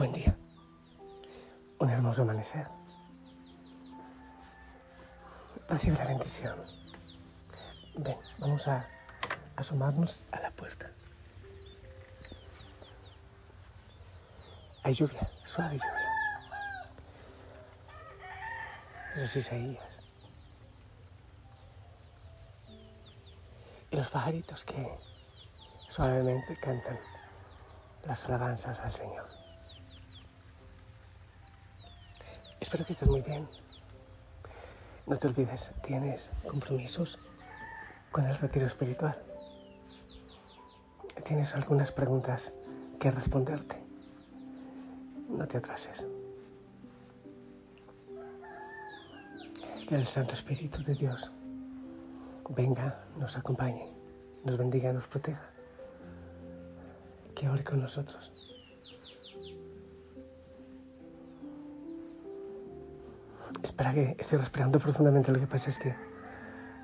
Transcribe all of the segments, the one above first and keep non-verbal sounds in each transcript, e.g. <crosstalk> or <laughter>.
Buen día. Un hermoso amanecer. Recibe la bendición. Ven, vamos a asomarnos a la puerta. Hay lluvia, suave lluvia. Los Isaías. Y los pajaritos que suavemente cantan las alabanzas al Señor. Espero que estés muy bien. No te olvides, tienes compromisos con el retiro espiritual. Tienes algunas preguntas que responderte. No te atrases. Que el Santo Espíritu de Dios venga, nos acompañe, nos bendiga, nos proteja. Que ore con nosotros. Espera que estoy respirando profundamente. Lo que pasa es que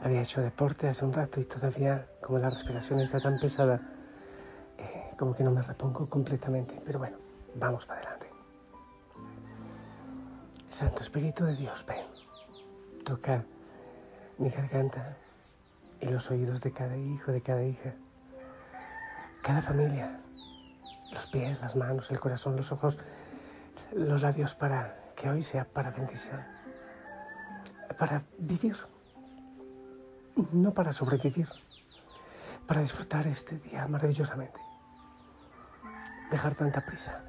había hecho deporte hace un rato y todavía, como la respiración está tan pesada, eh, como que no me repongo completamente. Pero bueno, vamos para adelante. Santo Espíritu de Dios, ven. Toca mi garganta y los oídos de cada hijo, de cada hija, cada familia, los pies, las manos, el corazón, los ojos, los labios para que hoy sea para bendición, para vivir, no para sobrevivir, para disfrutar este día maravillosamente. Dejar tanta prisa,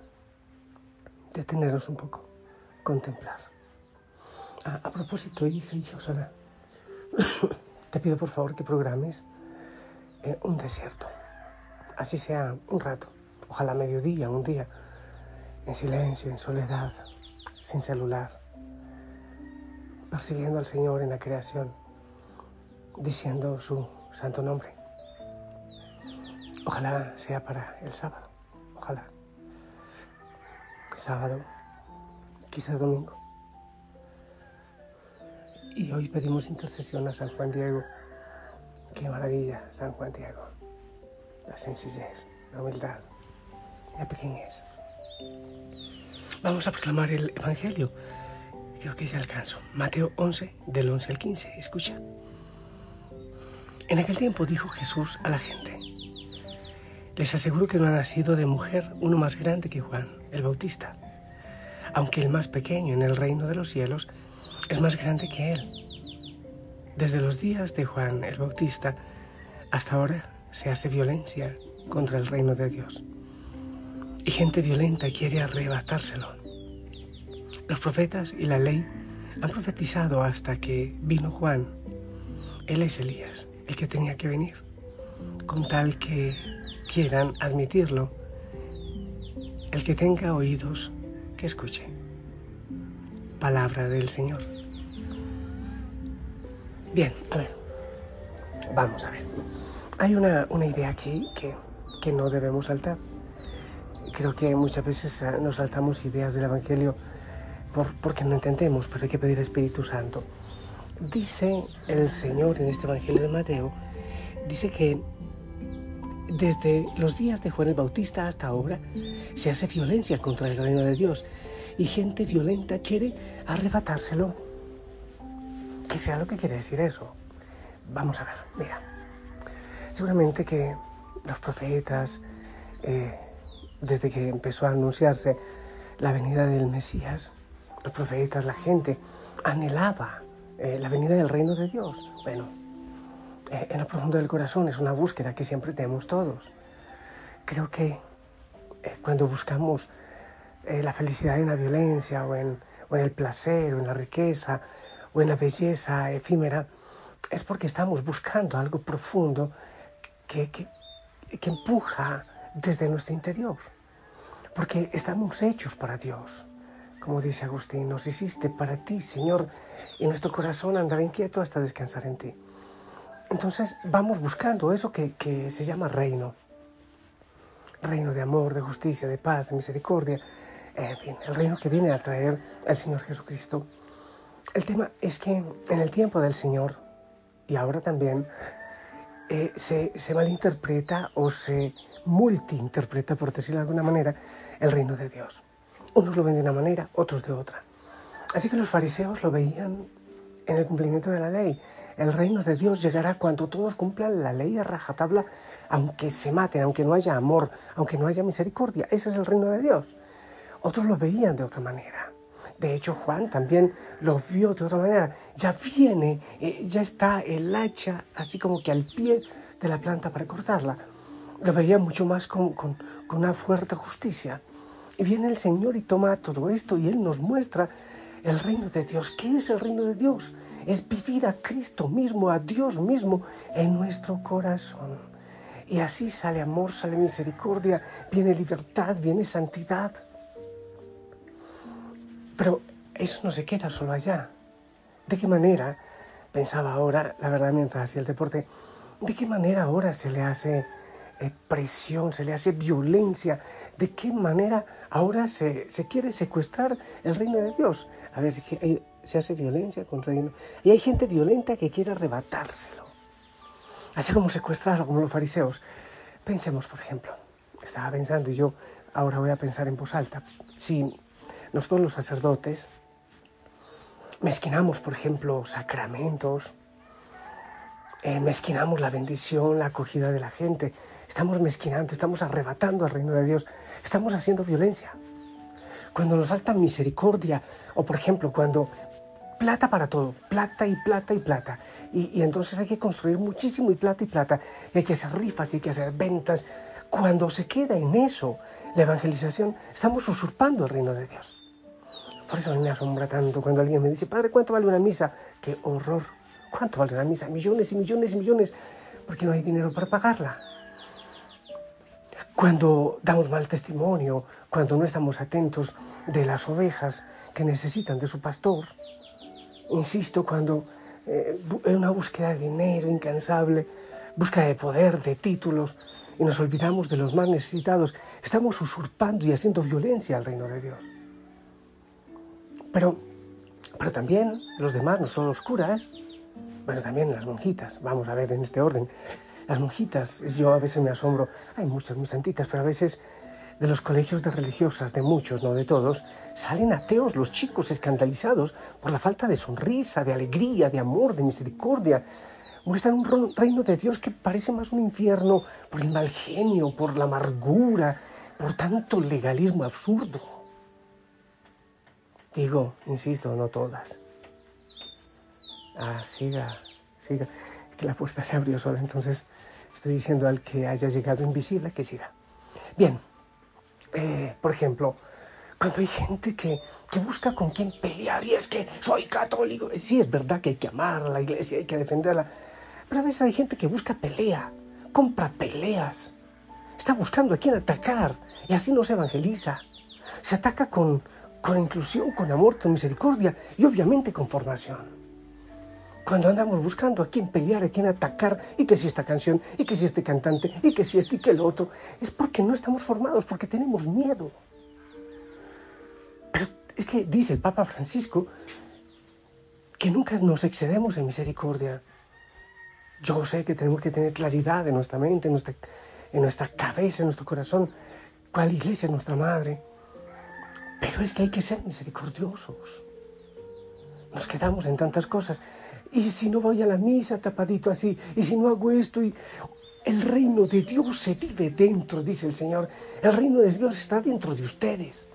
detenernos un poco, contemplar. A, propósito, hija, hija Osana, <coughs> te pido por favor que programes eh, un desierto, así sea un rato, ojalá mediodía, un día, en silencio, en soledad, sin celular, persiguiendo al Señor en la creación, diciendo su santo nombre. Ojalá sea para el sábado, ojalá. Sábado, quizás domingo. Y hoy pedimos intercesión a San Juan Diego. Qué maravilla, San Juan Diego. La sencillez, la humildad, la pequeñez. Vamos a proclamar el Evangelio. Creo que ya alcanzo. Mateo 11, del 11 al 15. Escucha. En aquel tiempo dijo Jesús a la gente, les aseguro que no ha nacido de mujer uno más grande que Juan, el Bautista, aunque el más pequeño en el reino de los cielos es más grande que Él. Desde los días de Juan el Bautista hasta ahora se hace violencia contra el reino de Dios. Y gente violenta quiere arrebatárselo. Los profetas y la ley han profetizado hasta que vino Juan. Él es Elías, el que tenía que venir. Con tal que quieran admitirlo, el que tenga oídos, que escuche. Palabra del Señor. Bien, a ver, vamos a ver. Hay una, idea aquí que, no debemos saltar. Creo que muchas veces ah, nos saltamos ideas del Evangelio por, porque no entendemos, pero hay que pedir Espíritu Santo. Dice el Señor en este Evangelio de Mateo, dice que desde los días de Juan el Bautista hasta ahora se hace violencia contra el reino de Dios y gente violenta quiere arrebatárselo ¿Qué sea lo que quiere decir eso? Vamos a ver, mira. Seguramente que los profetas, eh, desde que empezó a anunciarse la venida del Mesías, los profetas, la gente, anhelaba eh, la venida del reino de Dios. Bueno, eh, en lo profundo del corazón es una búsqueda que siempre tenemos todos. Creo que cuando buscamos la felicidad en la violencia o en, o en el placer o en la riqueza, o en la belleza efímera, es porque estamos buscando algo profundo que, que, que empuja desde nuestro interior. Porque estamos hechos para Dios. Como dice Agustín, nos hiciste para ti, Señor, y nuestro corazón andará inquieto hasta descansar en ti. Entonces vamos buscando eso que, se llama reino. Reino de amor, de justicia, de paz, de misericordia. En fin, el reino que viene a traer el Señor Jesucristo. El tema es que en el tiempo del Señor, y ahora también, eh, se, malinterpreta o se multiinterpreta, por decirlo de alguna manera, el reino de Dios. Unos lo ven de una manera, otros de otra. Así que los fariseos lo veían en el cumplimiento de la ley. El reino de Dios llegará cuando todos cumplan la ley a rajatabla, aunque se maten, aunque no haya amor, aunque no haya misericordia. Ese es el reino de Dios. Otros lo veían de otra manera. De hecho, Juan también lo vio de otra manera. Ya viene, eh, ya está el hacha así como que al pie de la planta para cortarla. Lo veía mucho más con, con una fuerte justicia. Y viene el Señor y toma todo esto y Él nos muestra el reino de Dios. ¿Qué es el reino de Dios? Es vivir a Cristo mismo, a Dios mismo en nuestro corazón. Y así sale amor, sale misericordia, viene libertad, viene santidad. Pero eso no se queda solo allá. ¿De qué manera, pensaba ahora, la verdad mientras hacía el deporte, de qué manera ahora se le hace eh, presión, se le hace violencia de qué manera ahora se, quiere secuestrar el reino de Dios. A ver, se hace violencia contra el. Y hay gente violenta que quiere arrebatárselo. Así como secuestrarlo, como los fariseos. Pensemos, por ejemplo, estaba pensando y yo ahora voy a pensar en voz alta. Si nosotros los sacerdotes mezquinamos, por ejemplo, sacramentos, eh, mezquinamos la bendición, la acogida de la gente, estamos mezquinando, estamos arrebatando al reino de Dios, estamos haciendo violencia. Cuando nos falta misericordia, o por ejemplo, cuando plata para todo, plata y plata y plata, y, entonces hay que construir muchísimo y plata y plata, y hay que hacer rifas y hay que hacer ventas. Cuando se queda en eso la evangelización, estamos usurpando el reino de Dios. Por eso me asombra tanto cuando alguien me dice, Padre, ¿cuánto vale una misa? ¡Qué horror! ¿Cuánto vale una misa? Millones y millones y millones, porque no hay dinero para pagarla. Cuando damos mal testimonio, cuando no estamos atentos de las ovejas que necesitan de su pastor. Insisto, cuando eh, una búsqueda de dinero incansable, búsqueda de poder, de títulos, y nos olvidamos de los más necesitados, estamos usurpando y haciendo violencia al reino de Dios. Pero, pero también los demás, no solo los curas, bueno, también las monjitas, vamos a ver en este orden, las monjitas, yo a veces me asombro, hay muchas muy santitas, pero a veces de los colegios de religiosas, de muchos, no de todos, salen ateos los chicos escandalizados por la falta de sonrisa, de alegría, de amor, de misericordia. Muestran un reino de Dios que parece más un infierno por el mal genio, por la amargura, por tanto legalismo absurdo. Digo, insisto, no todas. Ah, siga, siga que la puerta se abrió sola, entonces estoy diciendo al que haya llegado invisible que siga. Bien, eh, por ejemplo, cuando hay gente que, que, busca con quién pelear y es que soy católico, sí es verdad que hay que amar a la iglesia, hay que defenderla, pero a veces hay gente que busca pelea, compra peleas, está buscando a quién atacar y así no se evangeliza. Se ataca con, con inclusión, con amor, con misericordia y obviamente con formación cuando andamos buscando a quién pelear, a quién atacar, y que si esta canción, y que si este cantante, y que si este y que el otro, es porque no estamos formados, porque tenemos miedo. Pero es que dice el Papa Francisco que nunca nos excedemos en misericordia. Yo sé que tenemos que tener claridad en nuestra mente, en nuestra, en nuestra cabeza, en nuestro corazón, cuál iglesia es nuestra madre. Pero es que hay que ser misericordiosos. Nos quedamos en tantas cosas y si no voy a la misa tapadito así, y si no hago esto, y el reino de Dios se vive dentro, dice el Señor. El reino de Dios está dentro de ustedes.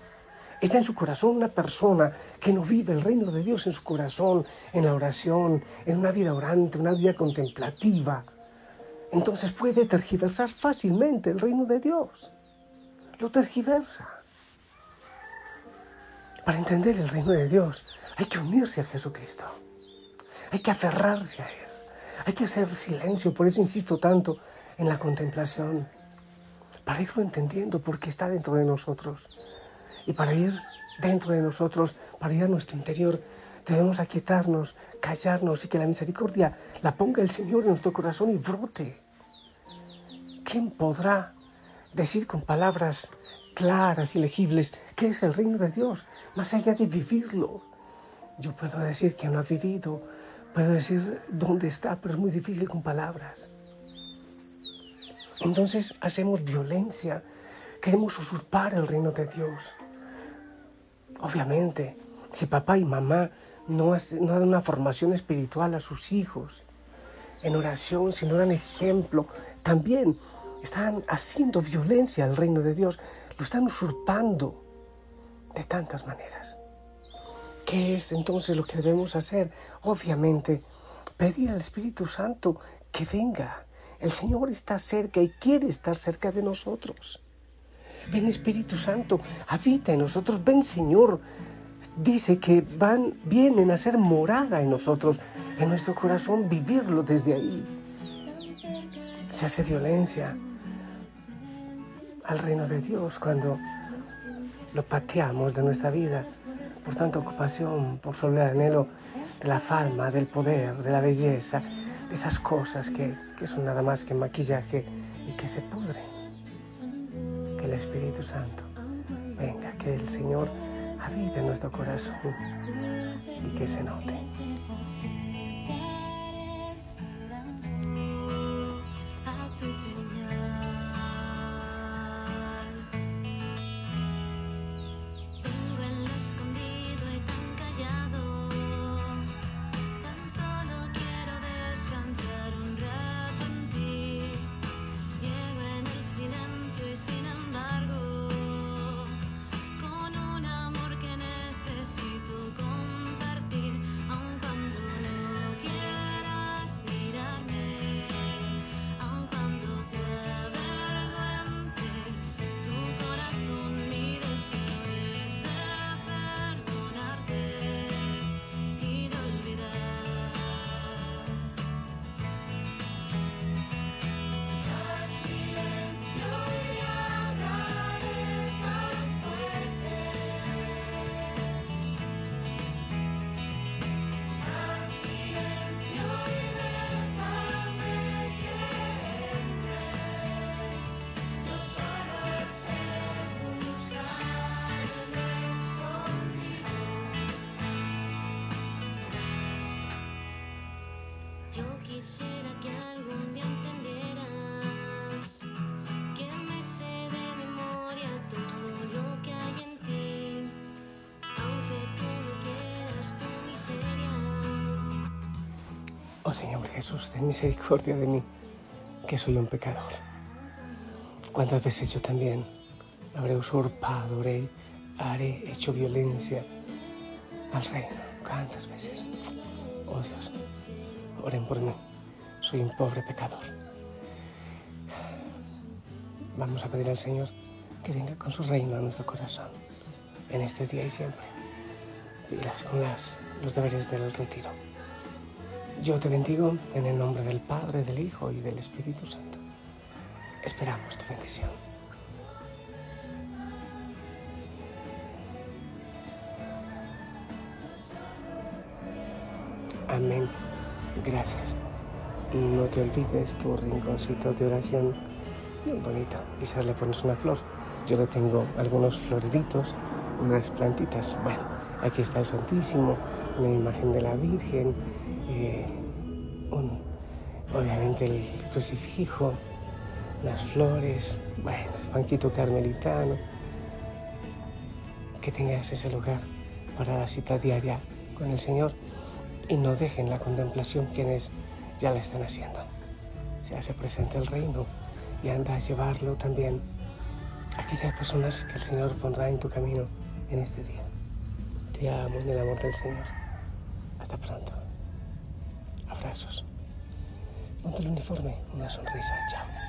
Está en su corazón una persona que no vive el reino de Dios en su corazón, en la oración, en una vida orante, una vida contemplativa. Entonces puede tergiversar fácilmente el reino de Dios. Lo tergiversa. Para entender el reino de Dios hay que unirse a Jesucristo. Hay que aferrarse a Él. Hay que hacer silencio. Por eso insisto tanto en la contemplación. Para irlo entendiendo porque está dentro de nosotros. Y para ir dentro de nosotros, para ir a nuestro interior, debemos aquietarnos, callarnos y que la misericordia la ponga el Señor en nuestro corazón y brote. ¿Quién podrá decir con palabras claras y legibles qué es el reino de Dios, más allá de vivirlo? Yo puedo decir que no ha vivido Puedo decir dónde está, pero es muy difícil con palabras. Entonces hacemos violencia, queremos usurpar el reino de Dios. Obviamente, si papá y mamá no, no dan una formación espiritual a sus hijos, en oración, si no dan ejemplo, también están haciendo violencia al reino de Dios, lo están usurpando de tantas maneras. ¿Qué es entonces lo que debemos hacer? Obviamente, pedir al Espíritu Santo que venga. El Señor está cerca y quiere estar cerca de nosotros. Ven Espíritu Santo, habita en nosotros. Ven Señor. Dice que van, vienen a ser morada en nosotros, en nuestro corazón, vivirlo desde ahí. Se hace violencia al reino de Dios cuando lo pateamos de nuestra vida por tanta ocupación, por solo el anhelo de la fama, del poder, de la belleza, de esas cosas que, que son nada más que maquillaje y que se pudren. Que el Espíritu Santo venga, que el Señor habite en nuestro corazón y que se note. Oh Señor Jesús, ten misericordia de mí, que soy un pecador. ¿Cuántas veces yo también habré usurpado, haré hecho violencia al reino? ¿Cuántas veces? Oh Dios, oren por mí, soy un pobre pecador. Vamos a pedir al Señor que venga con su reino a nuestro corazón en este día y siempre. Y con las, los deberes del retiro. Yo te bendigo en el nombre del Padre, del Hijo y del Espíritu Santo. Esperamos tu bendición. Amén. Gracias. No te olvides tu rinconcito de oración. Bien bonito. Quizás le pones una flor. Yo le tengo algunos floreritos, unas plantitas. Bueno, aquí está el Santísimo, una imagen de la Virgen eh, obviamente el crucifijo, las flores, bueno, el banquito carmelitano, que tengas ese lugar para la cita diaria con el Señor y no dejen la contemplación quienes ya la están haciendo. Se hace presente el reino y anda a llevarlo también a aquellas personas que el Señor pondrá en tu camino en este día. Te amo en el amor del Señor. Hasta pronto. Abrazos. Ponte el uniforme, una sonrisa. Chao.